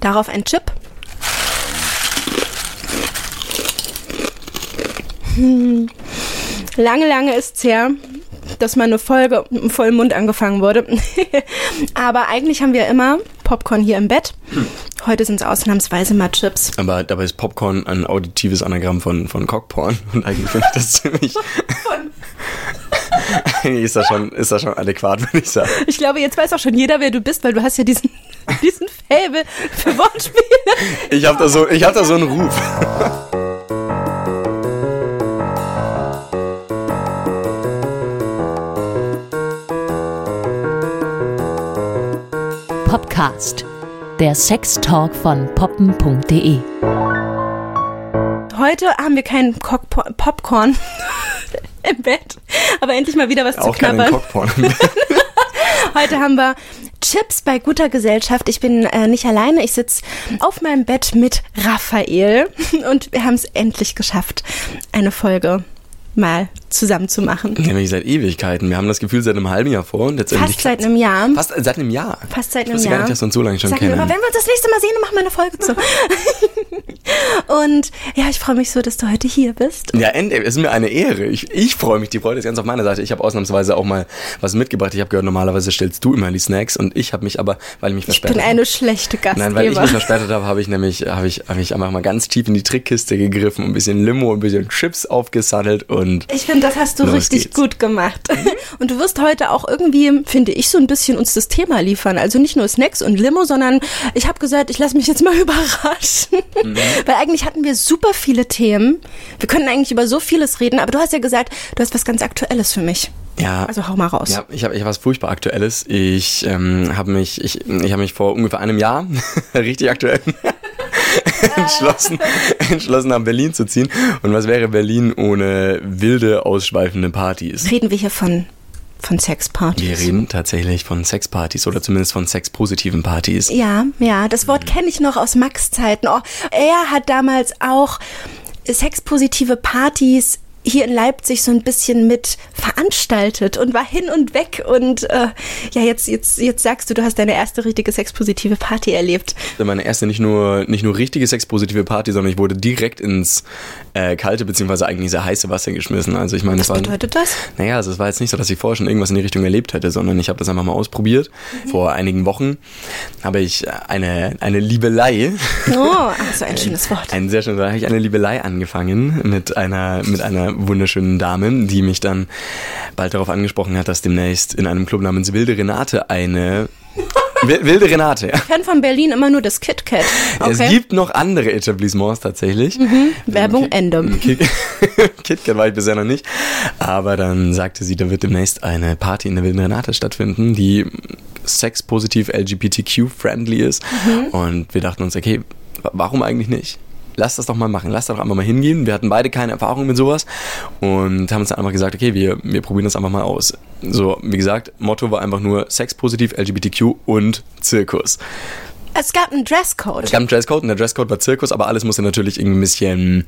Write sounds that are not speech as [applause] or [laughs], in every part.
Darauf ein Chip. Hm. Lange, lange ist's her, dass mal eine Folge im vollen Mund angefangen wurde. [laughs] Aber eigentlich haben wir immer Popcorn hier im Bett. Heute sind es ausnahmsweise mal Chips. Aber dabei ist Popcorn ein auditives Anagramm von, von Cockporn. [laughs] Und eigentlich finde ich das ziemlich. [laughs] eigentlich ist das, schon, ist das schon adäquat, würde ich sagen. Ich glaube, jetzt weiß auch schon jeder, wer du bist, weil du hast ja diesen, [laughs] diesen Fable für Wortspiele. Ich habe da, so, ich hab da so einen Ruf. Podcast, der Sextalk von poppen.de. Heute haben wir keinen Cockpo- Popcorn [laughs] im Bett, aber endlich mal wieder was Auch zu keinen knabbern. Cockporn. [laughs] Heute haben wir Chips bei guter Gesellschaft. Ich bin äh, nicht alleine. Ich sitze auf meinem Bett mit Raphael [laughs] und wir haben es endlich geschafft, eine Folge mal zusammen zu machen. Nämlich seit Ewigkeiten. Wir haben das Gefühl seit einem halben Jahr vor und letztendlich. Fast seit einem Jahr. Fast seit einem Jahr. Fast seit Ich einem wusste Jahr. gar nicht, dass wir uns so lange schon Sag mir kennen. immer, wenn wir uns das nächste Mal sehen, dann machen wir eine Folge zu. [laughs] und ja, ich freue mich so, dass du heute hier bist. Ja, end, es ist mir eine Ehre. Ich, ich freue mich, die Freude ist ganz auf meiner Seite. Ich habe ausnahmsweise auch mal was mitgebracht. Ich habe gehört, normalerweise stellst du immer die Snacks und ich habe mich aber, weil ich mich Ich verspätet bin eine schlechte Nein, Gastgeber. weil ich mich verspätet habe, habe ich nämlich, habe ich, habe ich einfach mal ganz tief in die Trickkiste gegriffen, ein bisschen Limo, ein bisschen Chips aufgesattelt und Ich finde, das hast du Los richtig geht's. gut gemacht. [laughs] Und du wirst heute auch irgendwie, finde ich, so ein bisschen uns das Thema liefern. Also nicht nur Snacks und Limo, sondern ich habe gesagt, ich lasse mich jetzt mal [laughs] überraschen. Mhm. Weil eigentlich hatten wir super viele Themen. Wir können eigentlich über so vieles reden, aber du hast ja gesagt, du hast was ganz Aktuelles für mich. ja. Also hau mal raus. Ja, ich habe ich hab was furchtbar Aktuelles. Ich ähm, habe mich, ich, ich habe mich vor ungefähr einem Jahr, [laughs] richtig aktuell, [laughs] entschlossen, entschlossen nach Berlin zu ziehen. Und was wäre Berlin ohne wilde, ausschweifende Partys? Reden wir hier von, von Sexpartys? Wir reden tatsächlich von Sexpartys oder zumindest von sexpositiven Partys. Ja, ja, das Wort kenne ich noch aus Max Zeiten. Oh, er hat damals auch sexpositive Partys hier in Leipzig so ein bisschen mit veranstaltet und war hin und weg und äh, ja jetzt jetzt jetzt sagst du, du hast deine erste richtige sexpositive Party erlebt. Meine erste nicht nur, nicht nur richtige sexpositive Party, sondern ich wurde direkt ins äh, kalte beziehungsweise eigentlich sehr heiße Wasser geschmissen. Also ich meine, Was das war bedeutet das? Naja, also es war jetzt nicht so, dass ich vorher schon irgendwas in die Richtung erlebt hätte, sondern ich habe das einfach mal ausprobiert. Vor einigen Wochen habe ich eine, eine Liebelei, Oh, so ein schönes Wort. ein sehr schönes, da habe ich eine Liebelei angefangen mit einer, mit einer wunderschönen Dame, die mich dann bald darauf angesprochen hat, dass demnächst in einem Club namens Wilde Renate eine [laughs] Wil- Wilde Renate, ja. Ich kenne von Berlin immer nur das Kit Kat. Es Okay. gibt noch andere Etablissements tatsächlich. Werbung Ende. [laughs] Kit KitKat war ich bisher noch nicht. Aber dann sagte sie, da wird demnächst eine Party in der Wilden Renate stattfinden, die sexpositiv LGBTQ-friendly ist. Und wir dachten uns, okay, wa- warum eigentlich nicht? Lass das doch mal machen, lass da doch einfach mal hingehen. Wir hatten beide keine Erfahrung mit sowas und haben uns dann einfach gesagt, okay, wir, wir probieren das einfach mal aus. So, wie gesagt, Motto war einfach nur sexpositiv, LGBTQ und Zirkus. Es gab einen Dresscode. Es gab einen Dresscode und der Dresscode war Zirkus, aber alles musste natürlich irgendwie ein bisschen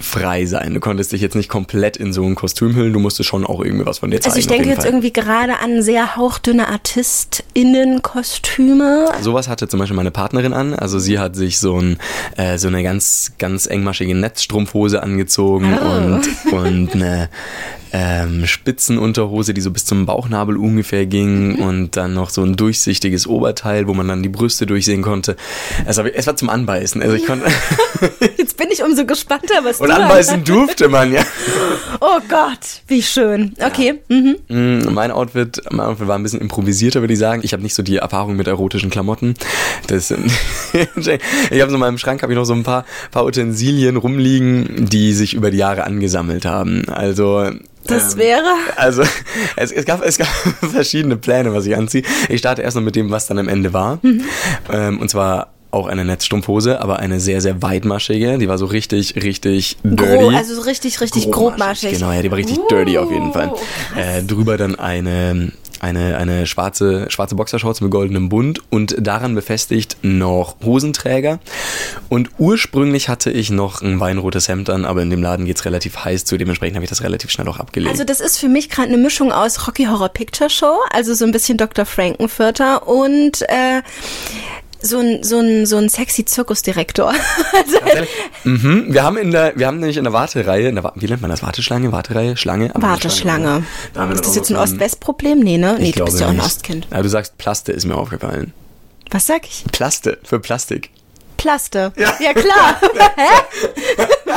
frei sein. Du konntest dich jetzt nicht komplett in so ein Kostüm hüllen, du musstest schon auch irgendwie was von dir zeigen. Also ich denke jetzt Fall. irgendwie gerade an sehr hauchdünne ArtistInnen-Kostüme. Sowas hatte zum Beispiel meine Partnerin an. Also sie hat sich so, ein, äh, so eine ganz, ganz engmaschige Netzstrumpfhose angezogen Oh. und, und eine ähm, Spitzenunterhose, die so bis zum Bauchnabel ungefähr ging und dann noch so ein durchsichtiges Oberteil, wo man dann die Brüste durchsehen konnte. Also es war zum Anbeißen. Also ich konnte [laughs] [laughs] [laughs] Jetzt bin ich umso gespannter, was und du anbeißen durfte man ja. [laughs] Oh Gott, wie schön. Okay. Mhm. Mm, Mein Outfit, mein Outfit war ein bisschen improvisierter, würde ich sagen. Ich habe nicht so die Erfahrung mit erotischen Klamotten. Das, [laughs] ich habe so in meinem Schrank habe ich noch so ein paar, paar Utensilien rumliegen, die sich über die Jahre angesammelt haben. Also Das ähm, wäre. Also es, es, gab, es gab verschiedene Pläne, was ich anziehe. Ich starte erst noch mit dem, was dann am Ende war. Ähm, und zwar auch eine Netzstrumpfhose, aber eine sehr, sehr weitmaschige. Die war so richtig, richtig dirty. Gro also so richtig, richtig grobmaschig. Genau, ja, die war richtig Uh, dirty auf jeden Fall. krass. Äh, drüber dann eine, eine, eine schwarze, schwarze Boxershorts mit goldenem Bund und daran befestigt noch Hosenträger. Und ursprünglich hatte ich noch ein weinrotes Hemd an, aber in dem Laden geht's relativ heiß zu, dementsprechend habe ich das relativ schnell auch abgelegt. Also das ist für mich gerade eine Mischung aus Rocky Horror Picture Show, also so ein bisschen Dr. Frankenfurter und äh, so ein, so ein, so ein sexy Zirkusdirektor. [laughs] also, Mhm. Wir haben in der, wir haben nämlich in der Wartereihe, in der, wie nennt man das? Warteschlange, Wartereihe, Schlange? Aber Warteschlange. Da Ist das jetzt ein Ost-West-Problem? Nee, ne? Nee, Ich du bist ja auch ein. Ostkind. Ja, du sagst Plaste, ist mir aufgefallen. Was sag ich? Plaste, für Plastik. Plaste. Ja, klar. [laughs] Hä? [laughs]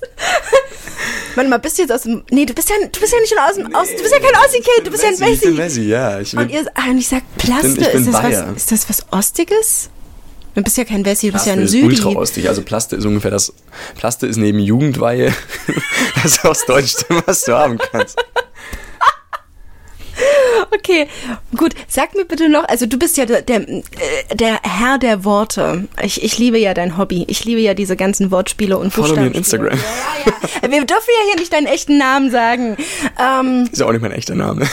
[laughs] Warte mal, bist du jetzt aus dem. Nee, du bist ja, du bist ja nicht schon aus dem. Aus, du bist ja kein Ossi-Kind, du bist ja ein Ich bin Messi. Messi, ja. Ich Und, bin, ihr, ah, und ich sag Plaste. ich bin ist, das was, ist das was Ostiges? Du bist ja kein Wessi, du bist ja ein Südi. ultra ostig. Also Plaste ist ungefähr das. Plaste ist neben Jugendweihe [laughs] das Ostdeutschste, [laughs] was du haben kannst. [laughs] Okay, gut. Sag mir bitte noch, also du bist ja der, der, äh, der Herr der Worte. Ich, ich liebe ja dein Hobby. Ich liebe ja diese ganzen Wortspiele und Follow me on. Instagram. Ja, ja. Wir dürfen ja hier nicht deinen echten Namen sagen. [laughs] Ähm, Ist ja auch nicht mein echter Name.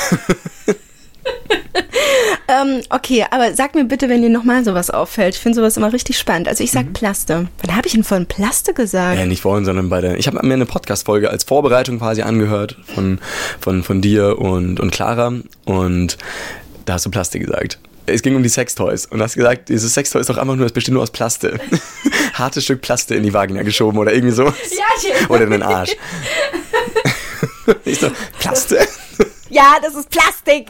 [laughs] [laughs] ähm, okay, aber sag mir bitte, wenn dir nochmal sowas auffällt. Ich finde sowas immer richtig spannend. Also ich Mhm. sag Plaste. Wann habe ich denn von Plaste gesagt? Ja, nicht vorhin, sondern bei der. Ich habe mir eine Podcast-Folge als Vorbereitung quasi angehört von, von, von dir und, und Clara und da hast du Plaste gesagt. Es ging um die Sextoys und hast gesagt, dieses Sextoy ist doch einfach nur, es besteht nur aus Plaste. [laughs] Hartes Stück Plaste in die Vagina geschoben oder irgendwie so. Ja, ich- [laughs] Oder in den Arsch. ich so, Plaste? Ja, das ist Plastik.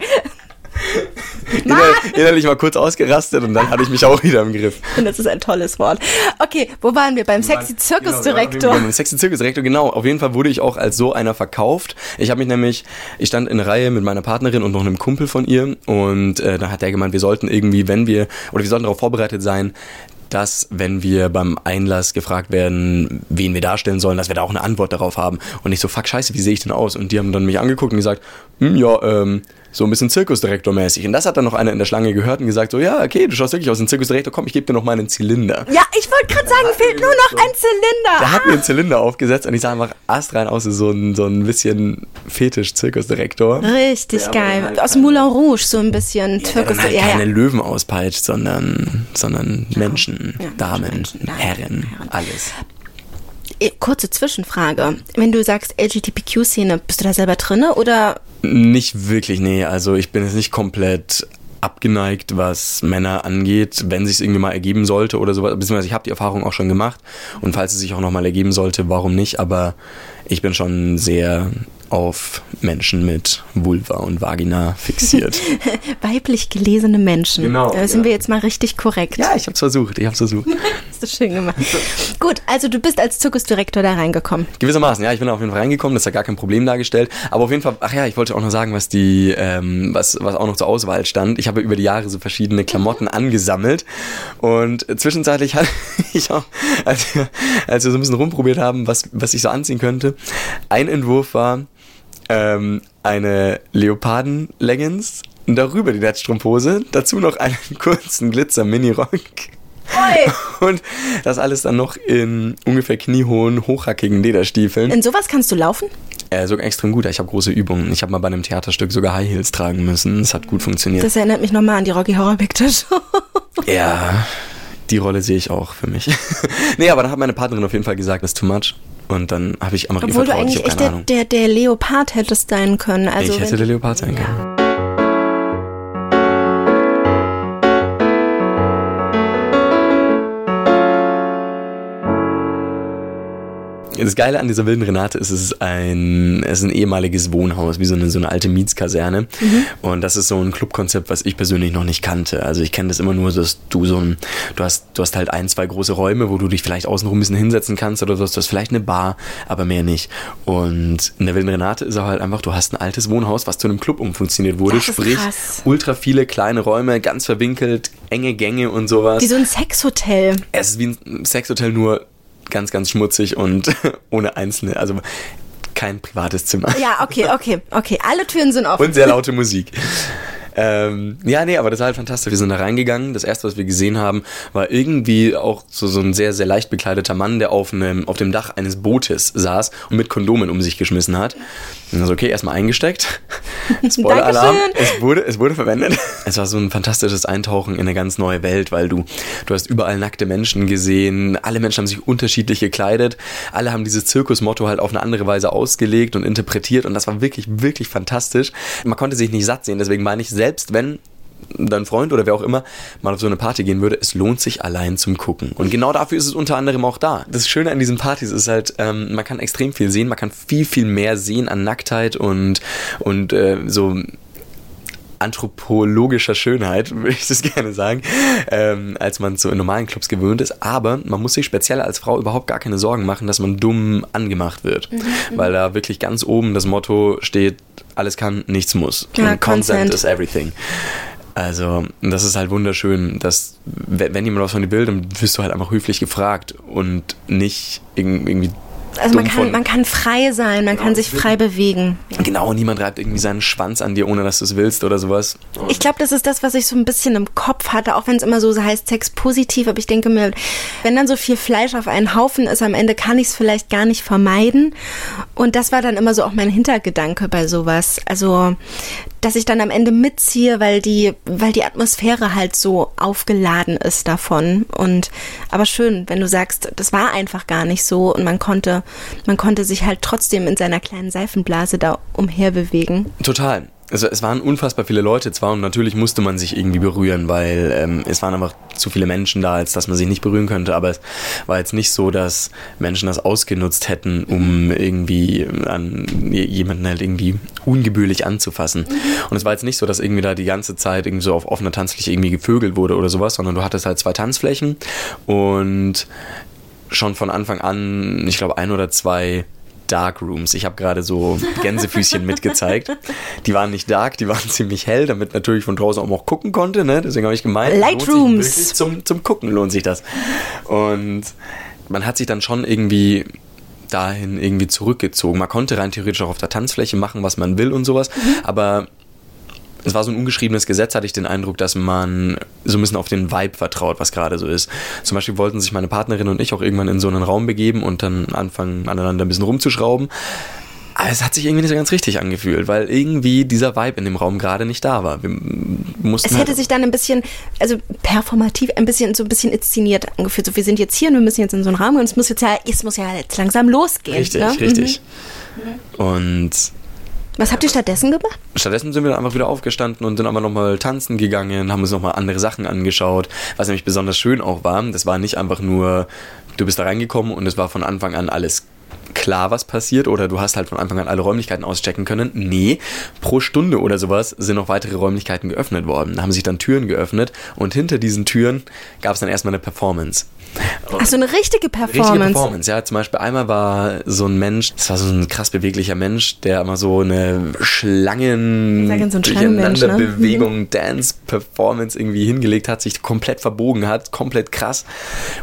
Inner, innerlich mal kurz ausgerastet und dann hatte ich mich auch wieder im Griff. Und [laughs] das ist ein tolles Wort. Okay, wo waren wir? Beim sexy Zirkusdirektor. Genau, beim Sexy Zirkusdirektor, genau. Auf jeden Fall wurde ich auch als so einer verkauft. Ich habe mich nämlich, ich stand in Reihe mit meiner Partnerin und noch einem Kumpel von ihr und äh, da hat der gemeint, wir sollten irgendwie, wenn wir, oder wir sollten darauf vorbereitet sein, dass, wenn wir beim Einlass gefragt werden, wen wir darstellen sollen, dass wir da auch eine Antwort darauf haben. Und ich so, fuck, scheiße, wie sehe ich denn aus? Und die haben dann mich angeguckt und gesagt, hm, ja, ähm, so ein bisschen Zirkusdirektor-mäßig. Und das hat dann noch einer in der Schlange gehört und gesagt, so, ja, okay, du schaust wirklich aus, ein Zirkusdirektor, komm, ich gebe dir noch mal einen Zylinder. Ja, ich wollte gerade sagen, fehlt nur noch ein Zylinder. Der hat mir einen Zylinder aufgesetzt und ich sah einfach astrein aus wie so ein, so ein bisschen Fetisch-Zirkusdirektor. Richtig Ja, geil. halt Aus Moulin Rouge, so ein bisschen Türkis. dann halt Ja, keine ja. Löwen auspeitscht, sondern, sondern Menschen, Ja, Damen, Menschen, Damen, Herren. alles. Eh, Kurze Zwischenfrage. Wenn du sagst LGBTQ-Szene, bist du da selber drinne oder Nicht wirklich, nee. Also ich bin jetzt nicht komplett abgeneigt, was Männer angeht, wenn sich irgendwie mal ergeben sollte oder sowas. Beziehungsweise ich habe die Erfahrung auch schon gemacht und falls es sich auch nochmal ergeben sollte, warum nicht? Aber ich bin schon sehr auf Menschen mit Vulva und Vagina fixiert. [laughs] weiblich gelesene Menschen? Genau, Da sind ja. wir jetzt mal richtig korrekt. ja, ich hab's versucht, ich hab's versucht. [laughs] Hast du schön gemacht. Gut, also du bist als Zirkusdirektor da reingekommen. Gewissermaßen, ja, ich bin da auf jeden Fall reingekommen, das hat gar kein Problem dargestellt. Aber auf jeden Fall, ach ja, ich wollte auch noch sagen, was die, ähm, was, was auch noch zur Auswahl stand. Ich habe über die Jahre so verschiedene Klamotten angesammelt und zwischenzeitlich hatte [laughs] ich auch, als wir, als wir so ein bisschen rumprobiert haben, was, was ich so anziehen könnte, ein Entwurf war ähm, eine Leoparden-Leggings, darüber die Netzstrumpfhose, dazu noch einen [laughs] kurzen Glitzer-Mini-Rock. [laughs] Und das alles dann noch in ungefähr kniehohen, hochhackigen Lederstiefeln. In sowas kannst du laufen? Äh, sogar extrem gut. Ich habe große Übungen. Ich habe mal bei einem Theaterstück sogar High Heels tragen müssen. Es hat gut funktioniert. Das erinnert mich nochmal an die Rocky Horror Picture Show. [laughs] ja, die Rolle sehe ich auch für mich. nee, aber dann hat meine Partnerin auf jeden Fall gesagt, das ist too much. Und dann habe ich ihr Obwohl du vertraut. Ich eigentlich echt der, der, der Leopard hättest sein können. Also ich hätte der Leopard sein können. Das Geile an dieser wilden Renate ist, es ist ein, es ist ein ehemaliges Wohnhaus, wie so eine, so eine alte Mietskaserne. Und das ist so ein Clubkonzept, was ich persönlich noch nicht kannte. Also ich kenne das immer nur, dass du so ein, du hast, du hast halt ein, zwei große Räume, wo du dich vielleicht außenrum ein bisschen hinsetzen kannst oder hast, du hast vielleicht eine Bar, aber mehr nicht. Und in der wilden Renate ist auch halt einfach, du hast ein altes Wohnhaus, was zu einem Club umfunktioniert wurde. Sprich, krass. ultra viele kleine Räume, ganz verwinkelt, enge Gänge und sowas. Wie so ein Sexhotel. Es ist wie ein Sexhotel, nur ganz, ganz schmutzig und [laughs] ohne einzelne, also kein privates Zimmer. Ja, okay, okay, okay. Alle Türen sind offen. Und sehr laute Musik. Ähm, ja, nee, aber das war halt fantastisch. Wir sind da reingegangen. Das erste, was wir gesehen haben, war irgendwie auch so, so ein sehr, sehr leicht bekleideter Mann, der auf, einem, auf dem Dach eines Bootes saß und mit Kondomen um sich geschmissen hat. Also okay, erstmal eingesteckt. [laughs] Spoiler-Alarm. Es wurde, es wurde verwendet. Es war so ein fantastisches Eintauchen in eine ganz neue Welt, weil du, du hast überall nackte Menschen gesehen. Alle Menschen haben sich unterschiedlich gekleidet. Alle haben dieses Zirkusmotto halt auf eine andere Weise ausgelegt und interpretiert. Und das war wirklich, wirklich fantastisch. Man konnte sich nicht satt sehen. Deswegen meine ich, selbst wenn dein Freund oder wer auch immer mal auf so eine Party gehen würde, es lohnt sich allein zum Gucken. Und genau dafür ist es unter anderem auch da. Das Schöne an diesen Partys ist halt, ähm, man kann extrem viel sehen, man kann viel, viel mehr sehen an Nacktheit und, und äh, so anthropologischer Schönheit, [laughs] würde ich das gerne sagen, ähm, als man so in normalen Clubs gewöhnt ist. Aber man muss sich speziell als Frau überhaupt gar keine Sorgen machen, dass man dumm angemacht wird. Mhm, mhm. weil da wirklich ganz oben das Motto steht, alles kann, nichts muss. Ja, consent, consent is everything. Also, das ist halt wunderschön, dass, wenn jemand was von dir will, dann wirst du halt einfach höflich gefragt und nicht irgendwie also man kann, man kann frei sein, man genau, kann sich frei bewegen. Genau, niemand reibt irgendwie seinen Schwanz an dir, ohne dass du es willst oder sowas. Ich glaube, das ist das, was ich so ein bisschen im Kopf hatte, auch wenn es immer so heißt, Sex positiv, aber ich denke mir, wenn dann so viel Fleisch auf einen Haufen ist, am Ende kann ich es vielleicht gar nicht vermeiden. Und das war dann immer so auch mein Hintergedanke bei sowas. Also, dass ich dann am Ende mitziehe, weil die, weil die Atmosphäre halt so aufgeladen ist davon. Und aber schön, wenn du sagst, das war einfach gar nicht so und man konnte, man konnte sich halt trotzdem in seiner kleinen Seifenblase da umherbewegen. Total also es waren unfassbar viele Leute zwar und natürlich musste man sich irgendwie berühren, weil ähm, es waren einfach zu viele Menschen da, als dass man sich nicht berühren könnte. Aber es war jetzt nicht so, dass Menschen das ausgenutzt hätten, um irgendwie an jemanden halt irgendwie ungebührlich anzufassen. Und es war jetzt nicht so, dass irgendwie da die ganze Zeit irgendwie so auf offener Tanzfläche irgendwie gevögelt wurde oder sowas, sondern du hattest halt zwei Tanzflächen und schon von Anfang an, ich glaube, ein oder zwei Dark Rooms. Ich habe gerade so Gänsefüßchen mitgezeigt. Die waren nicht dark, die waren [laughs] ziemlich hell, damit natürlich von draußen auch noch gucken konnte. Ne? Deswegen habe ich gemeint, Light Rooms. Zum, zum Gucken lohnt sich das. Und man hat sich dann schon irgendwie dahin irgendwie zurückgezogen. Man konnte rein theoretisch auch auf der Tanzfläche machen, was man will und sowas, mhm. aber es war so ein ungeschriebenes Gesetz, hatte ich den Eindruck, dass man so ein bisschen auf den Vibe vertraut, was gerade so ist. Zum Beispiel wollten sich meine Partnerin und ich auch irgendwann in so einen Raum begeben und dann anfangen, aneinander ein bisschen rumzuschrauben. Aber es hat sich irgendwie nicht so ganz richtig angefühlt, weil irgendwie dieser Vibe in dem Raum gerade nicht da war. Wir mussten es hätte halt sich dann ein bisschen, also performativ, ein bisschen so ein bisschen inszeniert angefühlt. So, wir sind jetzt hier und wir müssen jetzt in so einen Raum und es muss jetzt ja, es muss ja jetzt langsam losgehen. Richtig, ne? richtig. Mhm. Und was habt ihr stattdessen gemacht? Stattdessen sind wir dann einfach wieder aufgestanden und sind aber nochmal tanzen gegangen, haben uns nochmal andere Sachen angeschaut. Was nämlich besonders schön auch war, das war nicht einfach nur, du bist da reingekommen und es war von Anfang an alles klar, was passiert, oder du hast halt von Anfang an alle Räumlichkeiten auschecken können. Nee, pro Stunde oder sowas sind noch weitere Räumlichkeiten geöffnet worden. Da haben sich dann Türen geöffnet und hinter diesen Türen gab es dann erstmal eine Performance. Ach, so eine richtige Performance. Richtige Performance, ja. Zum Beispiel einmal war so ein Mensch, das war so ein krass beweglicher Mensch, der immer so eine Schlangen so ein Bewegung, ne? Dance-Performance irgendwie hingelegt hat, sich komplett verbogen hat, komplett krass.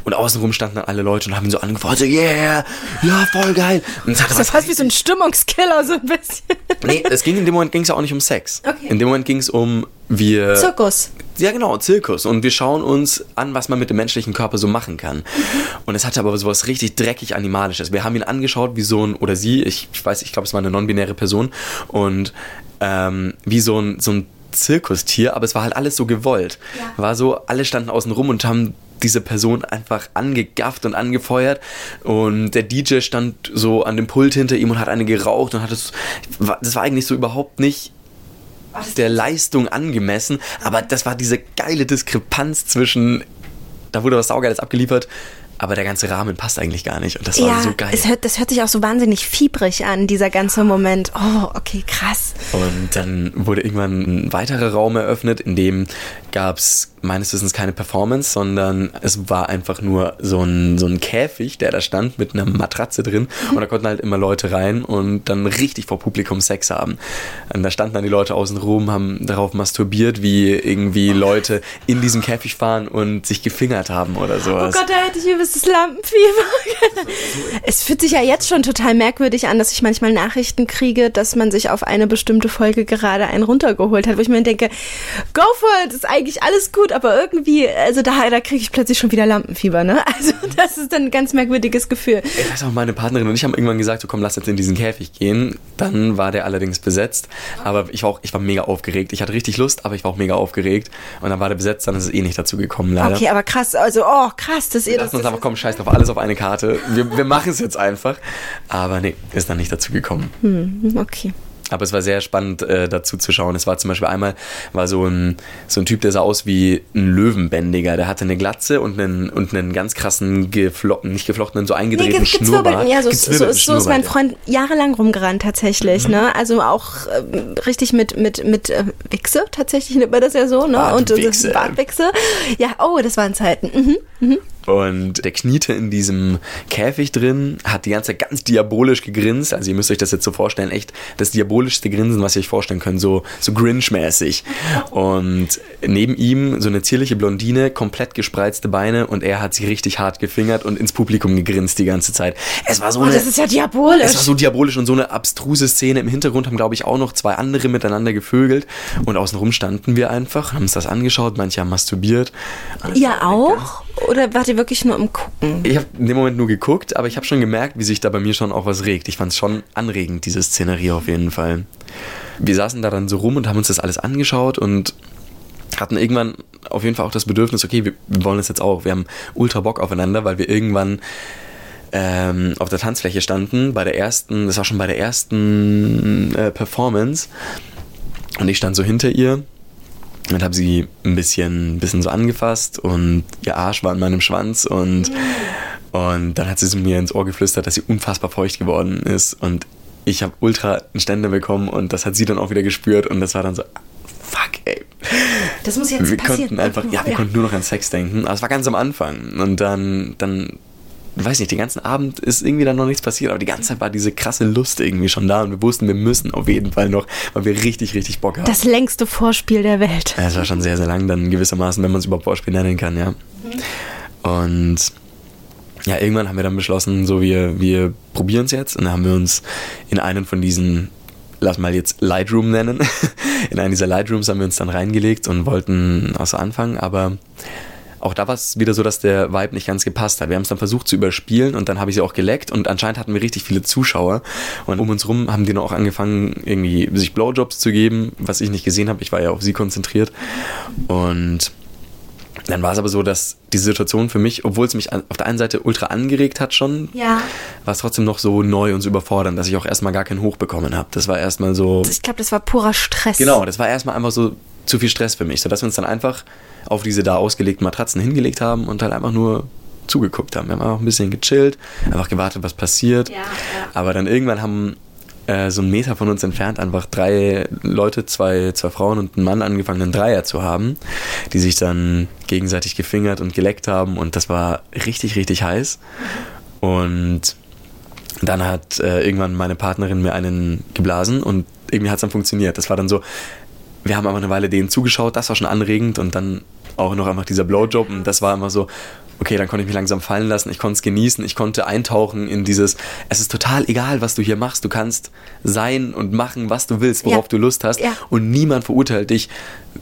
Und außenrum standen dann alle Leute und haben ihn so angefordert, so, yeah, ja, voll geil. Und das ist fast wie so ein [laughs] Stimmungskiller, so ein bisschen. Nee, es ging in dem Moment ging es auch nicht um Sex. Okay. In dem Moment ging es um wir. Zirkus. Ja, genau, Zirkus. Und wir schauen uns an, was man mit dem menschlichen Körper so machen kann. Und es hatte aber sowas richtig dreckig Animalisches. Wir haben ihn angeschaut wie so ein, oder sie, ich, ich weiß, ich glaube, es war eine non-binäre Person. Und ähm, wie so ein, so ein Zirkustier, aber es war halt alles so gewollt. Ja. War so, alle standen außen rum und haben diese Person einfach angegafft und angefeuert und der DJ stand so an dem Pult hinter ihm und hat eine geraucht und hat es, das war eigentlich so überhaupt nicht der Leistung angemessen, aber das war diese geile Diskrepanz zwischen, da wurde was Saugeiles abgeliefert, aber der ganze Rahmen passt eigentlich gar nicht und das war so geil. Es hört, das hört sich auch so wahnsinnig fiebrig an, dieser ganze Moment. Oh, okay, krass. Und dann wurde irgendwann ein weiterer Raum eröffnet, in dem gab es meines Wissens keine Performance, sondern es war einfach nur so ein, so ein Käfig, der da stand mit einer Matratze drin und da konnten halt immer Leute rein und dann richtig vor Publikum Sex haben. Und da standen dann die Leute außen rum, haben darauf masturbiert, wie irgendwie Leute in diesem Käfig fahren und sich gefingert haben oder sowas. Oh Gott, da hätte ich übelstes Lampenfieber. es fühlt sich ja jetzt schon total merkwürdig an, dass ich manchmal Nachrichten kriege, dass man sich auf eine bestimmte Folge gerade einen runtergeholt hat, wo ich mir denke, go for it, ist eigentlich alles gut, aber irgendwie, also da, da kriege ich plötzlich schon wieder Lampenfieber, ne? [laughs] Also das ist dann ein ganz merkwürdiges Gefühl. Ich weiß auch, meine Partnerin und ich haben irgendwann gesagt, so komm, lass jetzt in diesen Käfig gehen. Dann war der allerdings besetzt, aber ich war auch, ich war mega aufgeregt. Ich hatte richtig Lust, aber ich war auch mega aufgeregt. Und dann war der besetzt, dann ist es eh nicht dazu gekommen, leider. Okay, aber krass, also, oh, krass, dass ihr das... uns einfach, komm, scheiß drauf, alles auf eine Karte. Wir, wir [laughs] machen es jetzt einfach. Aber nee, ist dann nicht dazu gekommen. Hm, okay. Aber es war sehr spannend äh, dazu zu schauen. Es war zum Beispiel einmal war so ein, so ein Typ, der sah aus wie ein Löwenbändiger. Der hatte eine Glatze und einen, und einen ganz krassen, geflochten, nicht geflochtenen, so eingedrehten ge- Schnurrbart. Ja, so, so, so, so ist mein Freund jahrelang rumgerannt tatsächlich, ne? Also auch ähm, richtig mit mit mit äh, Wichse tatsächlich nennt man das ja so, ne? Und äh, Bartwichse. Bartwichse. Ja, oh, das waren Zeiten. Mhm. Und der kniete in diesem Käfig drin, hat die ganze Zeit ganz diabolisch gegrinst. Also ihr müsst euch das jetzt so vorstellen, echt das diabolischste Grinsen, was ihr euch vorstellen könnt, so, so Grinch-mäßig. Und neben ihm so eine zierliche Blondine, komplett gespreizte Beine und er hat sie richtig hart gefingert und ins Publikum gegrinst die ganze Zeit. Es war so Oh, eine... das ist ja diabolisch. Es war so diabolisch und so eine abstruse Szene. Im Hintergrund haben, glaube ich, auch noch zwei andere miteinander gevögelt. Und außenrum standen wir einfach, haben uns das angeschaut. Manche haben masturbiert. Ihr auch? Oder wart ihr wirklich nur im Gucken? Ich habe in dem Moment nur geguckt, aber ich habe schon gemerkt, wie sich da bei mir schon auch was regt. Ich fand es schon anregend, diese Szenerie auf jeden Fall. Wir saßen da dann so rum und haben uns das alles angeschaut und hatten irgendwann auf jeden Fall auch das Bedürfnis, okay, wir, wollen das jetzt auch. Wir haben ultra Bock aufeinander, weil wir irgendwann ähm, auf der Tanzfläche standen, bei der ersten, das war schon bei der ersten äh, Performance. Und ich stand so hinter ihr und habe sie ein bisschen, ein bisschen so angefasst und ihr Arsch war in meinem Schwanz und, und dann hat sie so mir ins Ohr geflüstert, dass sie unfassbar feucht geworden ist und ich habe ultra einen Ständer bekommen und das hat sie dann auch wieder gespürt und das war dann so, fuck ey. Das muss jetzt Wir passieren. konnten einfach, ja, wir konnten nur noch an Sex denken, aber es war ganz am Anfang und dann, dann weiß nicht, den ganzen Abend ist irgendwie dann noch nichts passiert, aber die ganze Zeit war diese krasse Lust irgendwie schon da und wir wussten, wir müssen auf jeden Fall noch, weil wir richtig, richtig Bock haben. Das längste Vorspiel der Welt. Ja, es war schon sehr, sehr lang dann gewissermaßen, wenn man es überhaupt Vorspiel nennen kann, ja. Und ja, irgendwann haben wir dann beschlossen, so wir, wir probieren es jetzt und dann haben wir uns in einen von diesen, lass mal jetzt Lightroom nennen, [laughs] in einen dieser Lightrooms haben wir uns dann reingelegt und wollten auch so anfangen, aber auch da war es wieder so, dass der Vibe nicht ganz gepasst hat. Wir haben es dann versucht zu überspielen und dann habe ich sie auch geleckt und anscheinend hatten wir richtig viele Zuschauer und um uns rum haben die noch auch angefangen, irgendwie sich Blowjobs zu geben, was ich nicht gesehen habe. Ich war ja auf sie konzentriert und dann war es aber so, dass diese Situation für mich, obwohl es mich auf der einen Seite ultra angeregt hat schon, Ja. war es trotzdem noch so neu und so überfordernd, dass ich auch erstmal gar keinen Hoch bekommen habe. Das war erstmal so, Ich glaube, das war purer Stress. Genau, das war erstmal einfach so zu viel Stress für mich, sodass wir uns dann einfach auf diese da ausgelegten Matratzen hingelegt haben und halt einfach nur zugeguckt haben. Wir haben einfach ein bisschen gechillt, einfach gewartet, was passiert. Ja, ja. Aber dann irgendwann haben äh, so einen Meter von uns entfernt einfach drei Leute, zwei, zwei Frauen und ein Mann angefangen, einen Dreier zu haben, die sich dann gegenseitig gefingert und geleckt haben und das war richtig, richtig heiß. Und dann hat äh, irgendwann meine Partnerin mir einen geblasen und irgendwie hat es dann funktioniert. Das war dann so, wir haben einfach eine Weile denen zugeschaut, das war schon anregend und dann auch noch einfach dieser Blowjob und das war immer so, okay, dann konnte ich mich langsam fallen lassen, ich konnte es genießen, ich konnte eintauchen in dieses, es ist total egal, was du hier machst, du kannst sein und machen, was du willst, worauf Ja. du Lust hast Ja. und niemand verurteilt dich,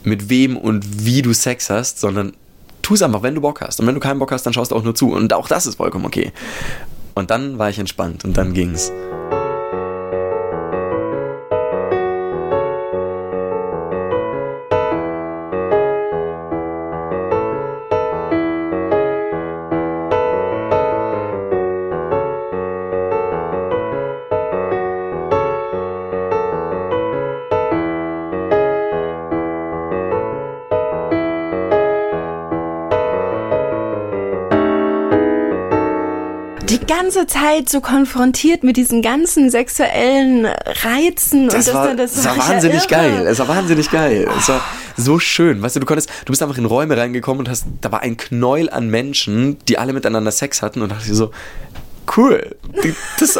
mit wem und wie du Sex hast, sondern tu es einfach, wenn du Bock hast und wenn du keinen Bock hast, dann schaust du auch nur zu und auch das ist vollkommen okay. Und dann war ich entspannt und dann ging's. Ganze Zeit so konfrontiert mit diesen ganzen sexuellen Reizen. Das, und war, das, das war ja wahnsinnig irre. geil. Es war wahnsinnig geil. Es war so schön. Weißt du, du konntest, du bist einfach in Räume reingekommen und hast, da war ein Knäuel an Menschen, die alle miteinander Sex hatten und dachte ich so, cool. Das,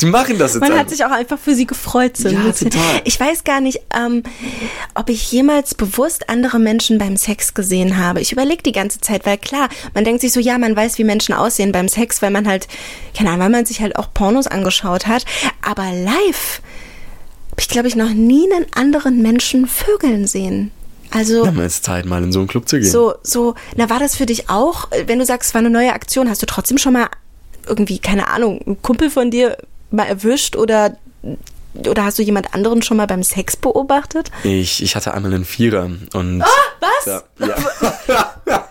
die machen das jetzt Man einfach. hat sich auch einfach für sie gefreut. So ein Ja, total. Ich weiß gar nicht, ähm, ob ich jemals bewusst andere Menschen beim Sex gesehen habe. Ich überlege die ganze Zeit, weil klar, man denkt sich so, ja, man weiß, wie Menschen aussehen beim Sex, weil man halt, keine Ahnung, weil man sich halt auch Pornos angeschaut hat. Aber live habe ich, glaube ich, noch nie einen anderen Menschen vögeln sehen. Also Wir haben jetzt Zeit, mal in so einen Club zu gehen. so, so, na war das für dich auch, wenn du sagst, es war eine neue Aktion, hast du trotzdem schon mal irgendwie, keine Ahnung, einen Kumpel von dir mal erwischt oder, oder hast du jemand anderen schon mal beim Sex beobachtet? Ich, ich hatte einmal einen Vierer und. Was? Ja, ja. [laughs]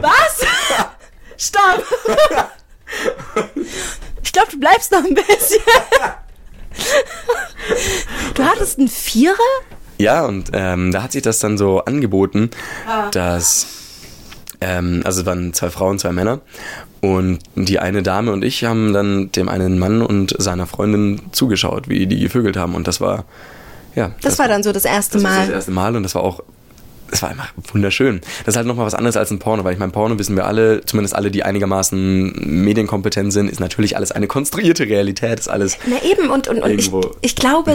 Was? Stopp! [laughs] Ich glaube, du bleibst noch ein bisschen. [laughs] Du hattest einen Vierer? Ja, und ähm, da hat sich das dann so angeboten, dass, ähm, also es waren zwei Frauen, zwei Männer. Und die eine Dame und ich haben dann dem einen Mann und seiner Freundin zugeschaut, wie die gevögelt haben. Und das war, ja. Das, war dann so das erste das war Mal. das erste Mal und das war auch es war einfach wunderschön. Das ist halt nochmal was anderes als ein Porno, weil ich meine, Porno wissen wir alle, zumindest alle, die einigermaßen medienkompetent sind, ist natürlich alles eine konstruierte Realität, ist alles. Na eben, und, und, und ich, ich glaube,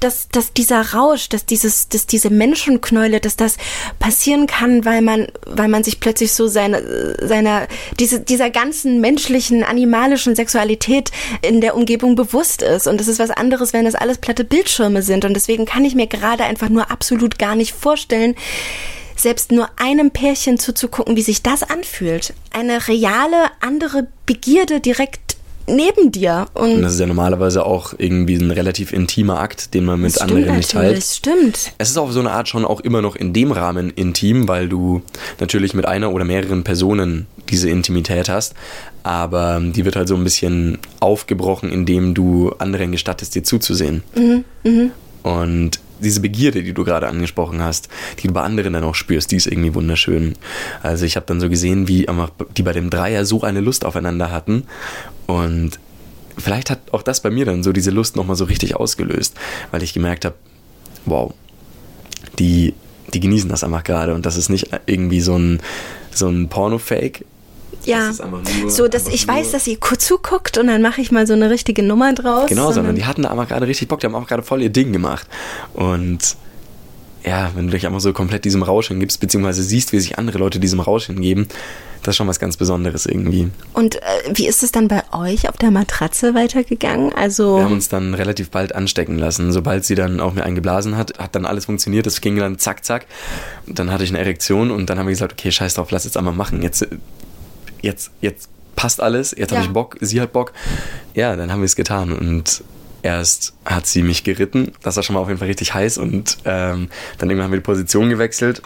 dass, dass dieser Rausch, dass dieses, dass diese Menschenknäule, dass das passieren kann, weil man, weil man sich plötzlich so seine, seiner, diese, dieser ganzen menschlichen, animalischen Sexualität in der Umgebung bewusst ist. Und das ist was anderes, wenn das alles platte Bildschirme sind. Und deswegen kann ich mir gerade einfach nur absolut gar nicht vorstellen, selbst nur einem Pärchen zuzugucken, wie sich das anfühlt. Eine reale, andere Begierde direkt neben dir. Und das ist ja normalerweise auch irgendwie ein relativ intimer Akt, den man mit das anderen nicht teilt. stimmt. Es ist auf so eine Art schon auch immer noch in dem Rahmen intim, weil du natürlich mit einer oder mehreren Personen diese Intimität hast, aber die wird halt so ein bisschen aufgebrochen, indem du anderen gestattest, dir zuzusehen. Und diese Begierde, die du gerade angesprochen hast, die du bei anderen dann auch spürst, die ist irgendwie wunderschön. Also ich habe dann so gesehen, wie die bei dem Dreier so eine Lust aufeinander hatten und vielleicht hat auch das bei mir dann so diese Lust nochmal so richtig ausgelöst, weil ich gemerkt habe, wow, die, die genießen das einfach gerade und das ist nicht irgendwie so ein, so ein Porno-Fake. Ja, Das so dass ich weiß, dass ihr kurz zuguckt und dann mache ich mal so eine richtige Nummer draus. Genau, sondern die hatten da einfach gerade richtig Bock, die haben auch gerade voll ihr Ding gemacht. Und ja, wenn du dich einfach so komplett diesem Rausch hingibst, beziehungsweise siehst, wie sich andere Leute diesem Rausch hingeben, das ist schon was ganz Besonderes irgendwie. Und äh, wie ist es dann bei euch auf der Matratze weitergegangen? Also Wir haben uns dann relativ bald anstecken lassen. Sobald sie dann auch mir eingeblasen hat, hat dann alles funktioniert. Das ging dann zack, zack. Und dann hatte ich eine Erektion und dann haben wir gesagt, okay, scheiß drauf, lass jetzt einmal machen. Jetzt, jetzt, jetzt passt alles, jetzt Ja. habe ich Bock, sie hat Bock. Ja, dann haben wir es getan und erst hat sie mich geritten. Das war schon mal auf jeden Fall richtig heiß und ähm, dann irgendwann haben wir die Position gewechselt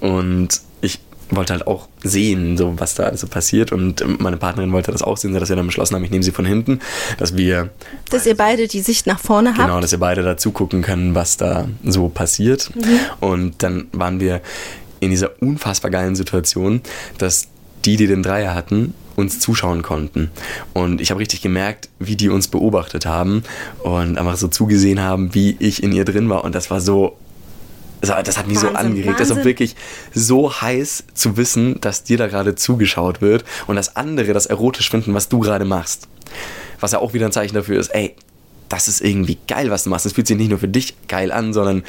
und ich wollte halt auch sehen, so was da also passiert und meine Partnerin wollte das auch sehen, sodass wir dann beschlossen haben, ich nehme sie von hinten, dass wir dass ihr beide die Sicht nach vorne habt. Genau, dass wir beide da zugucken können, was da so passiert. Und dann waren wir in dieser unfassbar geilen Situation, dass die, die den Dreier hatten, uns zuschauen konnten. Und ich habe richtig gemerkt, wie die uns beobachtet haben und einfach so zugesehen haben, wie ich in ihr drin war. Und das war so. Das hat mich so Wahnsinn, angeregt. Das ist wirklich so heiß zu wissen, dass dir da gerade zugeschaut wird und dass andere das erotisch finden, was du gerade machst. Was ja auch wieder ein Zeichen dafür ist, ey, das ist irgendwie geil, was du machst. Es fühlt sich nicht nur für dich geil an, sondern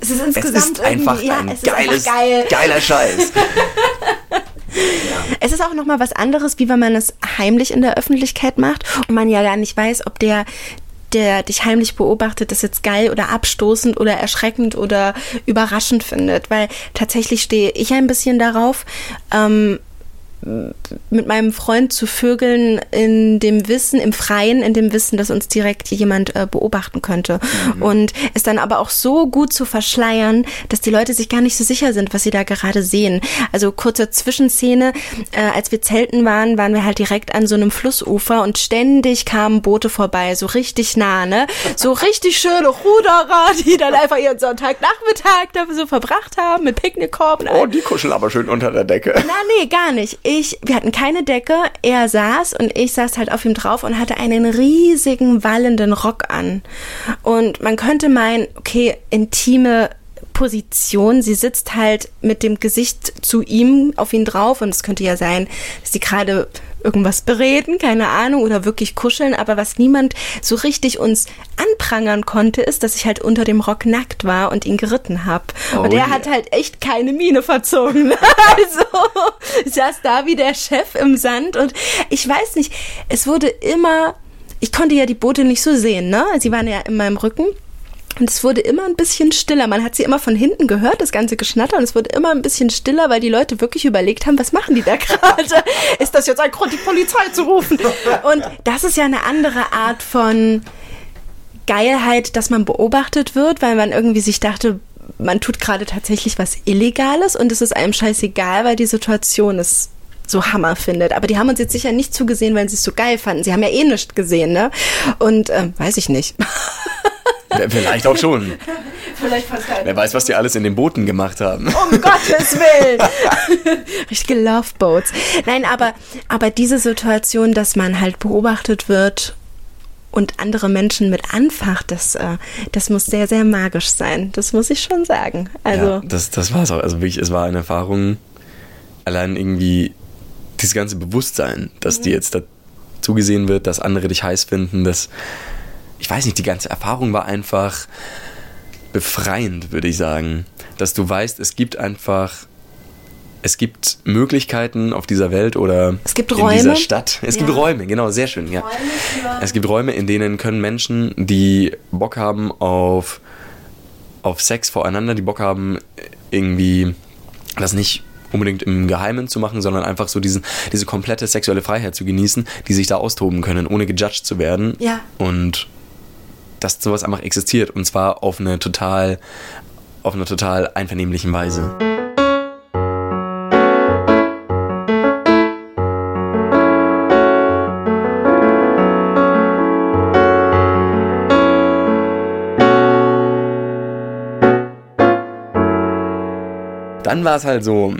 Es ist es ist einfach ja, ein es geiles, ist einfach geil. geiler Scheiß. [laughs] Es ist auch nochmal was anderes, wie wenn man es heimlich in der Öffentlichkeit macht und man ja gar nicht weiß, ob der der dich heimlich beobachtet, das jetzt geil oder abstoßend oder erschreckend oder überraschend findet. Weil tatsächlich stehe ich ein bisschen darauf, ähm, mit meinem Freund zu vögeln in dem Wissen, im Freien, in dem Wissen, dass uns direkt jemand äh, beobachten könnte. Und es dann aber auch so gut zu verschleiern, dass die Leute sich gar nicht so sicher sind, was sie da gerade sehen. Also kurze Zwischenszene, äh, als wir zelten waren, waren wir halt direkt an so einem Flussufer und ständig kamen Boote vorbei, so richtig nah, ne? So richtig schöne Ruderer, [laughs] die dann einfach ihren Sonntagnachmittag da so verbracht haben mit Picknickkorb und Oh, die kuscheln aber schön unter der Decke. na, nee, gar nicht. Ich, wir hatten keine Decke. Er saß und ich saß halt auf ihm drauf und hatte einen riesigen wallenden Rock an. Und man könnte meinen, okay, intime Position. Sie sitzt halt mit dem Gesicht zu ihm auf ihn drauf und es könnte ja sein, dass sie gerade irgendwas bereden, keine Ahnung, oder wirklich kuscheln, aber was niemand so richtig uns anprangern konnte, ist, dass ich halt unter dem Rock nackt war und ihn geritten habe. Oh und er yeah. hat halt echt keine Miene verzogen. [laughs] also ich saß da wie der Chef im Sand und ich weiß nicht, es wurde immer, ich konnte ja die Boote nicht so sehen, ne? Sie waren ja in meinem Rücken. Und es wurde immer ein bisschen stiller. Man hat sie immer von hinten gehört, das ganze Geschnatter. Und es wurde immer ein bisschen stiller, weil die Leute wirklich überlegt haben, was machen die da gerade? [laughs] Ist das jetzt ein Grund, die Polizei zu rufen? Und das ist ja eine andere Art von Geilheit, dass man beobachtet wird, weil man irgendwie sich dachte, man tut gerade tatsächlich was Illegales und es ist einem scheißegal, weil die Situation es so Hammer findet. Aber die haben uns jetzt sicher nicht zugesehen, weil sie es so geil fanden. Sie haben ja eh nichts gesehen, ne? Und ähm, weiß ich nicht. [laughs] Vielleicht auch schon. [laughs] Vielleicht keiner. Wer weiß, was die alles in den Booten gemacht haben. Um Gottes Willen. [laughs] Richtige Loveboats. Nein, aber, aber diese Situation, dass man halt beobachtet wird und andere Menschen mit anfacht, das, äh, das muss sehr, sehr magisch sein. Das muss ich schon sagen. Also, Ja, das, das war es auch. Also wirklich, es war eine Erfahrung, allein irgendwie dieses ganze Bewusstsein, dass dir jetzt dazu gesehen wird, dass andere dich heiß finden, dass, ich weiß nicht, die ganze Erfahrung war einfach befreiend, würde ich sagen. Dass du weißt, es gibt einfach, es gibt Möglichkeiten auf dieser Welt oder gibt in dieser Stadt. Es gibt Ja. Räume, genau, sehr schön, ja. Es gibt Räume, in denen können Menschen, die Bock haben auf, auf Sex voreinander, die Bock haben, irgendwie das nicht unbedingt im Geheimen zu machen, sondern einfach so diesen, diese komplette sexuelle Freiheit zu genießen, die sich da austoben können, ohne gejudged zu werden. Ja. Und dass sowas einfach existiert. Und zwar auf eine total, auf einer total einvernehmlichen Weise. Dann war es halt so,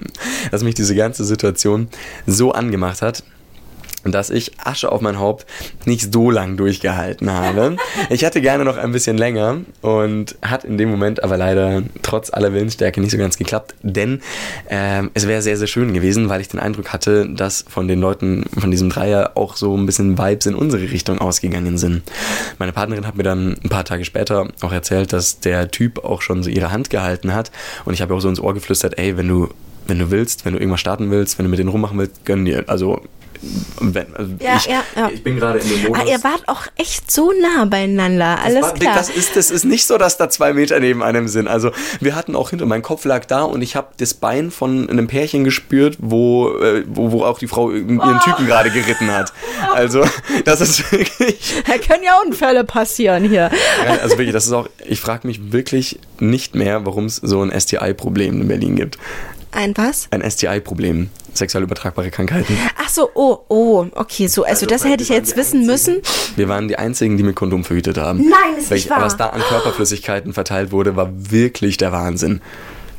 dass mich diese ganze Situation so angemacht hat, dass ich Asche auf mein Haupt nicht so lang durchgehalten habe. [laughs] Ich hätte gerne noch ein bisschen länger und hat in dem Moment aber leider trotz aller Willensstärke nicht so ganz geklappt, denn ähm, es wäre sehr, sehr schön gewesen, weil ich den Eindruck hatte, dass von den Leuten von diesem Dreier auch so ein bisschen Vibes in unsere Richtung ausgegangen sind. Meine Partnerin hat mir dann ein paar Tage später auch erzählt, dass der Typ auch schon so ihre Hand gehalten hat und ich habe auch so ins Ohr geflüstert, ey, wenn du wenn du willst, wenn du irgendwas starten willst, wenn du mit denen rummachen willst, gönn dir. Also wenn, also Ja, ich, ja, ja. ich bin gerade in dem Modus. ah, ihr wart auch echt so nah beieinander. Alles das, war- klar. Das ist, das ist nicht so, dass da zwei Meter neben einem sind. Also wir hatten auch hinter, mein Kopf lag da und ich habe das Bein von einem Pärchen gespürt, wo, äh, wo, wo auch die Frau ihren Oh. Typen gerade geritten hat. [laughs] Also das ist wirklich, [laughs] da können ja Unfälle passieren hier. also wirklich, das ist auch, ich frage mich wirklich nicht mehr, warum es so ein STI-Problem in Berlin gibt. Ein was? Ein STI-Problem, sexuell übertragbare Krankheiten. Ach so, oh, oh, okay, so, also, das weil hätte ich jetzt wissen müssen. Wir waren die einzigen, die mit Kondom verhütet haben. Nein, ist Welch- nicht wahr. Was da an Körperflüssigkeiten verteilt wurde, war wirklich der Wahnsinn.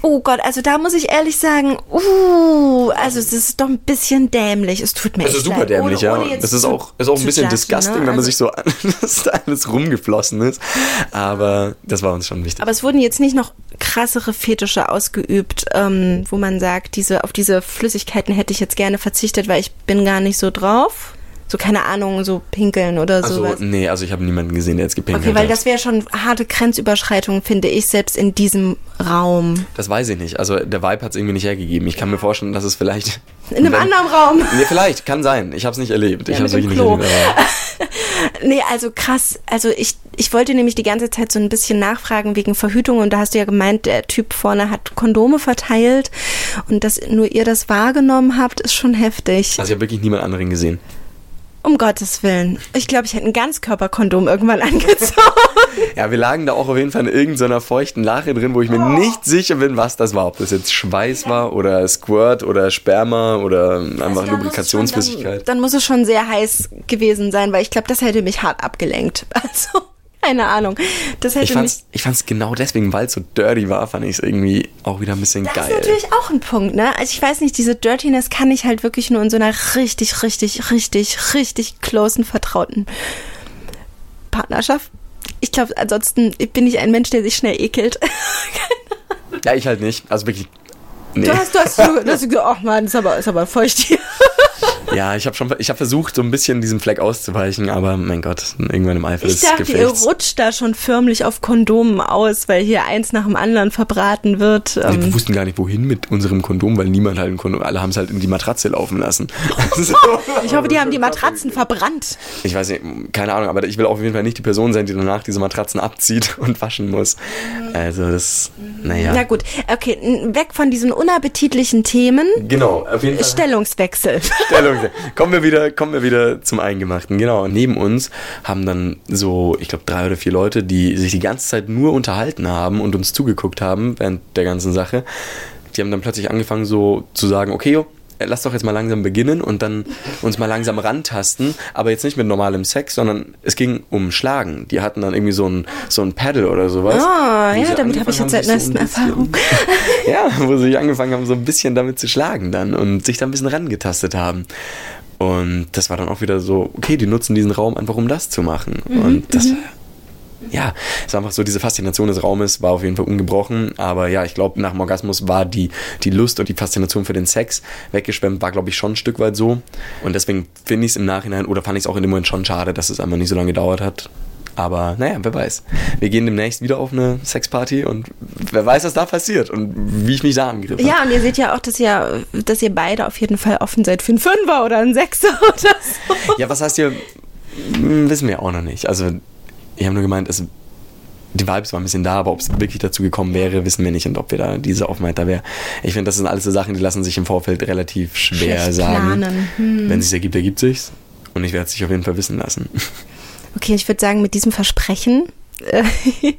Oh Gott, also da muss ich ehrlich sagen, uh, also es ist doch ein bisschen dämlich. Es tut mir Das echt ist super leid. dämlich, Ohne- ja. ohne jetzt Das ist auch, ist auch ein bisschen judgen, disgusting, ne? wenn man Also- sich so, [laughs] dass da alles rumgeflossen ist. Aber das war uns schon wichtig. Aber es wurden jetzt nicht noch krassere Fetische ausgeübt, ähm, wo man sagt, diese, auf diese Flüssigkeiten hätte ich jetzt gerne verzichtet, weil ich bin gar nicht so drauf. So, keine Ahnung, so pinkeln oder also, sowas. nee, also ich habe niemanden gesehen, der jetzt gepinkelt Okay, weil hat. das wäre schon harte Grenzüberschreitung, finde ich, selbst in diesem Raum. Das weiß ich nicht. Also der Vibe hat es irgendwie nicht hergegeben. Ich kann mir vorstellen, dass es vielleicht... In einem [laughs] wenn- anderen Raum. Nee, vielleicht, kann sein. Ich habe es nicht erlebt. ich Ja, habe es wirklich nicht erlebt. [laughs] Nee, also krass. Also ich, ich wollte nämlich die ganze Zeit so ein bisschen nachfragen wegen Verhütung und da hast du ja gemeint, der Typ vorne hat Kondome verteilt und dass nur ihr das wahrgenommen habt, ist schon heftig. also ich habe wirklich niemand anderen gesehen. Um Gottes Willen. Ich glaube, ich hätte ein Ganzkörperkondom irgendwann [laughs] angezogen. Ja, wir lagen da auch auf jeden Fall in irgendeiner feuchten Lache drin, wo ich mir Oh. nicht sicher bin, was das war. Ob das jetzt Schweiß war oder Squirt oder Sperma oder einfach Lubrikationsflüssigkeit. Also Dann, dann muss es schon sehr heiß gewesen sein, weil ich glaube, das hätte mich hart abgelenkt. [laughs] Also, keine Ahnung. Das hätte Ich fand's, ich fand's genau deswegen, weil es so dirty war, fand ich es irgendwie auch wieder ein bisschen Das geil. ist natürlich auch ein Punkt, ne? Also ich weiß nicht, diese Dirtiness kann ich halt wirklich nur in so einer richtig, richtig, richtig, richtig closen, vertrauten Partnerschaft. Ich glaube, ansonsten bin ich ein Mensch, der sich schnell ekelt. [laughs] Ja, ich halt nicht. Also wirklich. Nee. Du hast, du hast, du hast gesagt, ach man, ist aber, ist aber feucht hier. [laughs] [laughs] Ja, ich habe schon, ich habe versucht, so ein bisschen diesem Fleck auszuweichen, aber mein Gott, irgendwann im Eifer Ich dachte, ihr Gefechts. rutscht da schon förmlich auf Kondomen aus, weil hier eins nach dem anderen verbraten wird. Nee, Ähm, wir wussten gar nicht, wohin mit unserem Kondom, weil niemand halt ein Kondom, alle haben es halt in die Matratze laufen lassen. [laughs] So. ich hoffe, die haben die Matratzen verbrannt. Ich weiß nicht, keine Ahnung, aber ich will auf jeden Fall nicht die Person sein, die danach diese Matratzen abzieht [laughs] und waschen muss. Also das, naja. Na gut, okay, weg von diesen unappetitlichen Themen. Genau, auf jeden Fall. Stellungswechsel. Stellung. Kommen wir wieder, kommen wir wieder zum Eingemachten. Genau. Und neben uns haben dann so, ich glaube, drei oder vier Leute, die sich die ganze Zeit nur unterhalten haben und uns zugeguckt haben während der ganzen Sache. Die haben dann plötzlich angefangen so zu sagen, okay, jo, äh, lass doch jetzt mal langsam beginnen und dann uns mal langsam rantasten, aber jetzt nicht mit normalem Sex, sondern es ging um Schlagen. Die hatten dann irgendwie so ein, so ein Paddle oder sowas. Wo ja, damit habe ich jetzt seit neuestem so Erfahrung. [laughs] [laughs] ja, wo sie angefangen haben, so ein bisschen damit zu schlagen dann und sich da ein bisschen rangetastet haben. Und das war dann auch wieder so, okay, die nutzen diesen Raum einfach, um das zu machen. Mhm, und das, ja, es war einfach so, diese Faszination des Raumes war auf jeden Fall ungebrochen. Aber ja, ich glaube, nach dem Orgasmus war die, die Lust und die Faszination für den Sex weggeschwemmt, war, glaube ich, schon ein Stück weit so. Und deswegen finde ich es im Nachhinein, oder fand ich es auch in dem Moment schon schade, dass es einfach nicht so lange gedauert hat. Aber naja, wer weiß. Wir gehen demnächst wieder auf eine Sexparty und wer weiß, was da passiert und wie ich mich da angegriffen habe. Ja, und ihr seht ja auch, dass ihr, dass ihr beide auf jeden Fall offen seid für einen Fünfer oder einen Sechser [laughs] oder so. Ja, was heißt hier? Hm, Wissen wir auch noch nicht. Also, ich habe nur gemeint, es, die Vibes waren ein bisschen da, aber ob es wirklich dazu gekommen wäre, wissen wir nicht und ob wir da diese Offenheit da wäre. Ich finde, das sind alles so Sachen, die lassen sich im Vorfeld relativ schwer Schlecht sagen. Hm. Wenn es sich ergibt, ergibt sich's. Und ich werde es sich auf jeden Fall wissen lassen. [laughs] Okay, ich würde sagen, mit diesem Versprechen [laughs]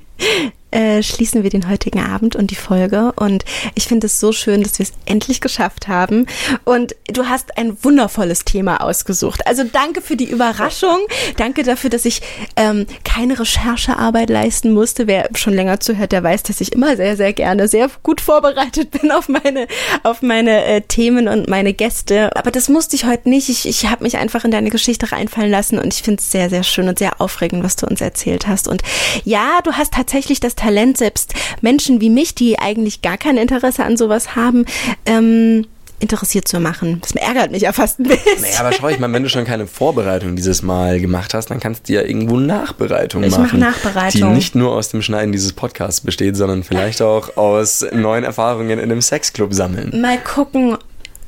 äh, schließen wir den heutigen Abend und die Folge. Und ich finde es so schön, dass wir es endlich geschafft haben. Und du hast ein wundervolles Thema ausgesucht. Also danke für die Überraschung. Danke dafür, dass ich ähm, keine Recherchearbeit leisten musste. Wer schon länger zuhört, der weiß, dass ich immer sehr, sehr gerne sehr gut vorbereitet [laughs] bin auf meine, auf meine äh, Themen und meine Gäste. Aber das musste ich heute nicht. Ich, ich habe mich einfach in deine Geschichte reinfallen lassen und ich finde es sehr, sehr schön und sehr aufregend, was du uns erzählt hast. Und ja, du hast tatsächlich das Talent, selbst Menschen wie mich, die eigentlich gar kein Interesse an sowas haben, ähm, interessiert zu machen. Das ärgert mich ja fast ein bisschen. Naja, aber schau, ich meine, wenn du schon keine Vorbereitung dieses Mal gemacht hast, dann kannst du ja irgendwo Nachbereitung Ich mach machen. Nachbereitung. Die nicht nur aus dem Schneiden dieses Podcasts besteht, sondern vielleicht auch aus neuen Erfahrungen in einem Sexclub sammeln. Mal gucken,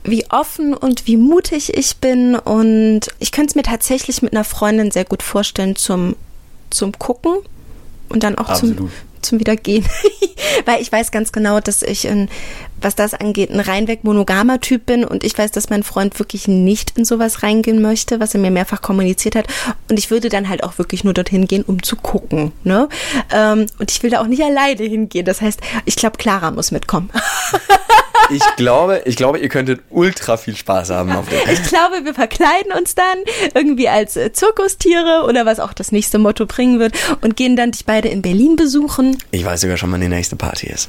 wie offen und wie mutig ich bin. Und ich könnte es mir tatsächlich mit einer Freundin sehr gut vorstellen zum, zum Gucken und dann auch Absolut. zum Wiedergehen. [laughs] Weil ich weiß ganz genau, dass ich, ein, was das angeht, ein reinweg monogamer Typ bin und ich weiß, dass mein Freund wirklich nicht in sowas reingehen möchte, was er mir mehrfach kommuniziert hat. Und ich würde dann halt auch wirklich nur dorthin gehen, um zu gucken. Ne? Ähm, und ich will da auch nicht alleine hingehen. Das heißt, ich glaube, Clara muss mitkommen. [laughs] Ich glaube, ich glaube, ihr könntet ultra viel Spaß haben auf der Ich glaube, wir verkleiden uns dann irgendwie als äh, Zirkustiere oder was auch das nächste Motto bringen wird und gehen dann dich beide in Berlin besuchen. Ich weiß sogar schon, wann die nächste Party ist.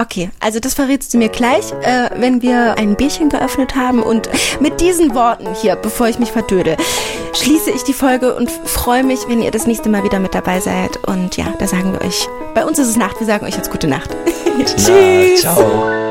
Okay, also das verrätst du mir gleich, äh, wenn wir ein Bierchen geöffnet haben. Und mit diesen Worten hier, bevor ich mich verdöde, schließe ich die Folge und freue mich, wenn ihr das nächste Mal wieder mit dabei seid. Und ja, da sagen wir euch, bei uns ist es Nacht, wir sagen euch jetzt gute Nacht. [laughs] Na, ciao.